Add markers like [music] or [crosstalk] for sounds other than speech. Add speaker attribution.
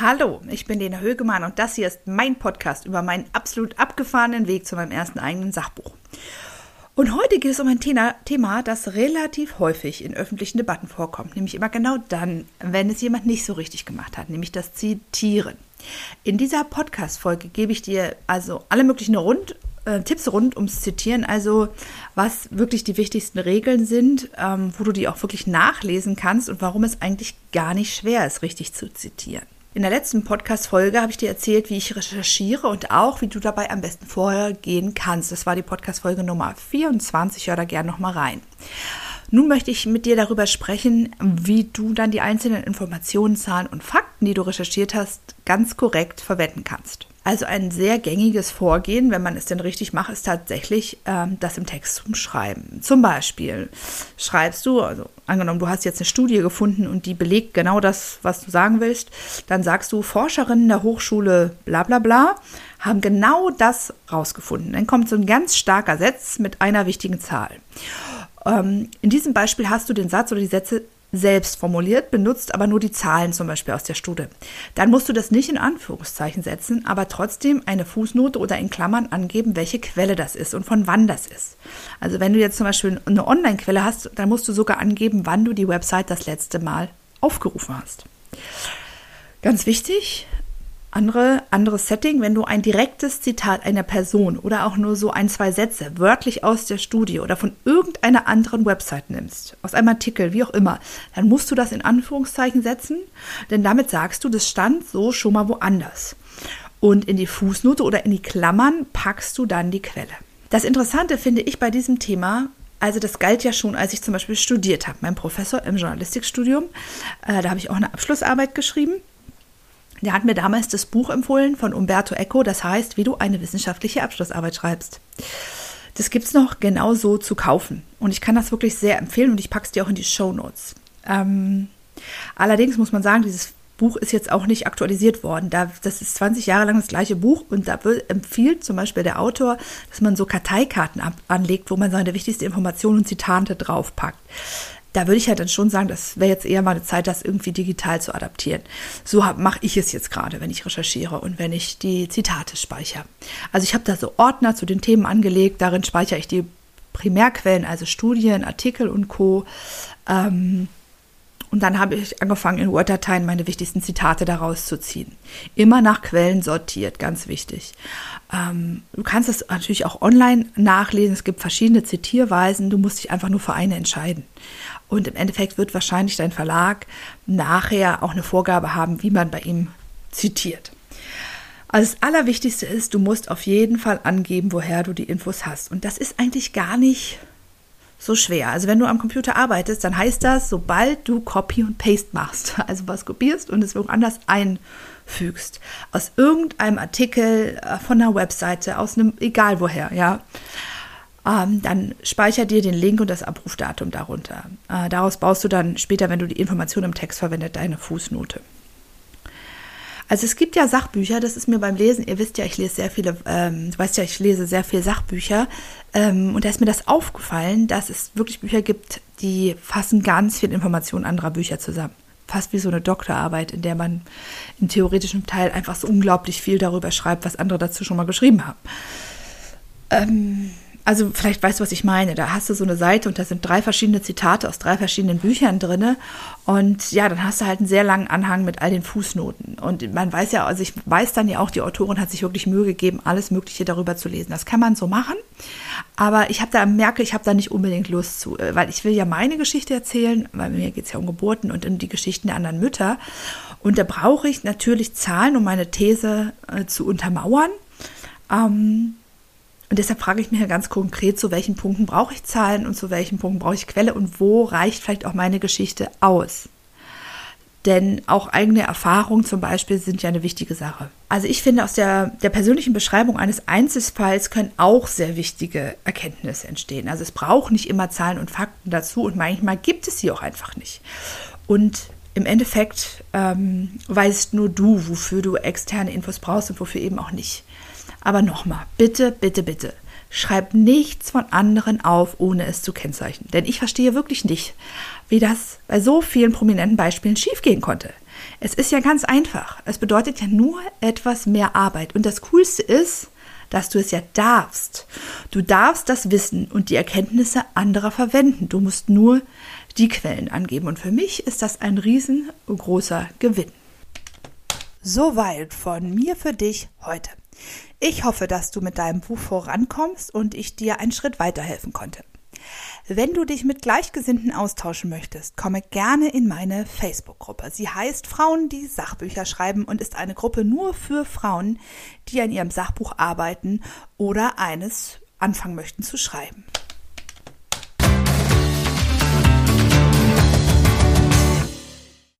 Speaker 1: Hallo, ich bin Lena Högemann und das hier ist mein Podcast über meinen absolut abgefahrenen Weg zu meinem ersten eigenen Sachbuch. Und heute geht es um ein Thema, das relativ häufig in öffentlichen Debatten vorkommt, nämlich immer genau dann, wenn es jemand nicht so richtig gemacht hat, nämlich das Zitieren. In dieser Podcast-Folge gebe ich dir also alle möglichen rund, äh, Tipps rund ums Zitieren, also was wirklich die wichtigsten Regeln sind, ähm, wo du die auch wirklich nachlesen kannst und warum es eigentlich gar nicht schwer ist, richtig zu zitieren. In der letzten Podcast-Folge habe ich dir erzählt, wie ich recherchiere und auch, wie du dabei am besten vorgehen kannst. Das war die Podcast-Folge Nummer 24. Hör da gerne nochmal rein. Nun möchte ich mit dir darüber sprechen, wie du dann die einzelnen Informationen, Zahlen und Fakten, die du recherchiert hast, ganz korrekt verwenden kannst. Also ein sehr gängiges Vorgehen, wenn man es denn richtig macht, ist tatsächlich ähm, das im Text zum Schreiben. Zum Beispiel schreibst du, also angenommen, du hast jetzt eine Studie gefunden und die belegt genau das, was du sagen willst, dann sagst du, Forscherinnen der Hochschule bla bla bla haben genau das rausgefunden. Dann kommt so ein ganz starker Satz mit einer wichtigen Zahl. Ähm, in diesem Beispiel hast du den Satz oder die Sätze selbst formuliert, benutzt aber nur die Zahlen zum Beispiel aus der Studie. Dann musst du das nicht in Anführungszeichen setzen, aber trotzdem eine Fußnote oder in Klammern angeben, welche Quelle das ist und von wann das ist. Also wenn du jetzt zum Beispiel eine Online-Quelle hast, dann musst du sogar angeben, wann du die Website das letzte Mal aufgerufen hast. Ganz wichtig, andere, anderes Setting, wenn du ein direktes Zitat einer Person oder auch nur so ein, zwei Sätze wörtlich aus der Studie oder von irgendeiner anderen Website nimmst, aus einem Artikel, wie auch immer, dann musst du das in Anführungszeichen setzen, denn damit sagst du, das stand so schon mal woanders. Und in die Fußnote oder in die Klammern packst du dann die Quelle. Das Interessante finde ich bei diesem Thema, also das galt ja schon, als ich zum Beispiel studiert habe. Mein Professor im Journalistikstudium, äh, da habe ich auch eine Abschlussarbeit geschrieben. Der hat mir damals das Buch empfohlen von Umberto Eco, das heißt, wie du eine wissenschaftliche Abschlussarbeit schreibst. Das gibt es noch genau so zu kaufen. Und ich kann das wirklich sehr empfehlen und ich packe es dir auch in die Show Notes. Ähm, allerdings muss man sagen, dieses Buch ist jetzt auch nicht aktualisiert worden. Da, das ist 20 Jahre lang das gleiche Buch und da empfiehlt zum Beispiel der Autor, dass man so Karteikarten anlegt, wo man seine wichtigsten Informationen und Zitate draufpackt da würde ich ja dann schon sagen, das wäre jetzt eher mal eine Zeit, das irgendwie digital zu adaptieren. So mache ich es jetzt gerade, wenn ich recherchiere und wenn ich die Zitate speichere. Also ich habe da so Ordner zu den Themen angelegt, darin speichere ich die Primärquellen, also Studien, Artikel und Co. Ähm, und dann habe ich angefangen, in Word-Dateien meine wichtigsten Zitate daraus zu ziehen. Immer nach Quellen sortiert, ganz wichtig. Ähm, du kannst es natürlich auch online nachlesen. Es gibt verschiedene Zitierweisen. Du musst dich einfach nur für eine entscheiden. Und im Endeffekt wird wahrscheinlich dein Verlag nachher auch eine Vorgabe haben, wie man bei ihm zitiert. Also das Allerwichtigste ist, du musst auf jeden Fall angeben, woher du die Infos hast. Und das ist eigentlich gar nicht so schwer. Also wenn du am Computer arbeitest, dann heißt das, sobald du Copy und Paste machst, [laughs] also was kopierst und es woanders einfügst, aus irgendeinem Artikel äh, von einer Webseite, aus einem, egal woher, ja, ähm, dann speicher dir den Link und das Abrufdatum darunter. Äh, daraus baust du dann später, wenn du die Information im Text verwendet, deine Fußnote. Also es gibt ja Sachbücher, das ist mir beim Lesen, ihr wisst ja, ich lese sehr viele, ähm, du weißt ja, ich lese sehr viele Sachbücher ähm, und da ist mir das aufgefallen, dass es wirklich Bücher gibt, die fassen ganz viel Informationen anderer Bücher zusammen. Fast wie so eine Doktorarbeit, in der man im theoretischen Teil einfach so unglaublich viel darüber schreibt, was andere dazu schon mal geschrieben haben. Ähm, also vielleicht weißt du, was ich meine. Da hast du so eine Seite und da sind drei verschiedene Zitate aus drei verschiedenen Büchern drin. Und ja, dann hast du halt einen sehr langen Anhang mit all den Fußnoten. Und man weiß ja, also ich weiß dann ja auch, die Autorin hat sich wirklich Mühe gegeben, alles Mögliche darüber zu lesen. Das kann man so machen. Aber ich habe da, merke, ich habe da nicht unbedingt Lust zu, äh, weil ich will ja meine Geschichte erzählen, weil mir geht es ja um Geburten und um die Geschichten der anderen Mütter. Und da brauche ich natürlich Zahlen, um meine These äh, zu untermauern. Ähm, und deshalb frage ich mich ja ganz konkret, zu welchen Punkten brauche ich Zahlen und zu welchen Punkten brauche ich Quelle und wo reicht vielleicht auch meine Geschichte aus. Denn auch eigene Erfahrungen zum Beispiel sind ja eine wichtige Sache. Also ich finde, aus der, der persönlichen Beschreibung eines Einzelfalls können auch sehr wichtige Erkenntnisse entstehen. Also es braucht nicht immer Zahlen und Fakten dazu und manchmal gibt es sie auch einfach nicht. Und im Endeffekt ähm, weißt nur du, wofür du externe Infos brauchst und wofür eben auch nicht. Aber nochmal, bitte, bitte, bitte, schreib nichts von anderen auf, ohne es zu kennzeichnen. Denn ich verstehe wirklich nicht, wie das bei so vielen prominenten Beispielen schiefgehen konnte. Es ist ja ganz einfach. Es bedeutet ja nur etwas mehr Arbeit. Und das Coolste ist, dass du es ja darfst. Du darfst das Wissen und die Erkenntnisse anderer verwenden. Du musst nur die Quellen angeben. Und für mich ist das ein riesengroßer Gewinn. Soweit von mir für dich heute. Ich hoffe, dass du mit deinem Buch vorankommst und ich dir einen Schritt weiterhelfen konnte. Wenn du dich mit Gleichgesinnten austauschen möchtest, komme gerne in meine Facebook-Gruppe. Sie heißt Frauen, die Sachbücher schreiben und ist eine Gruppe nur für Frauen, die an ihrem Sachbuch arbeiten oder eines anfangen möchten zu schreiben.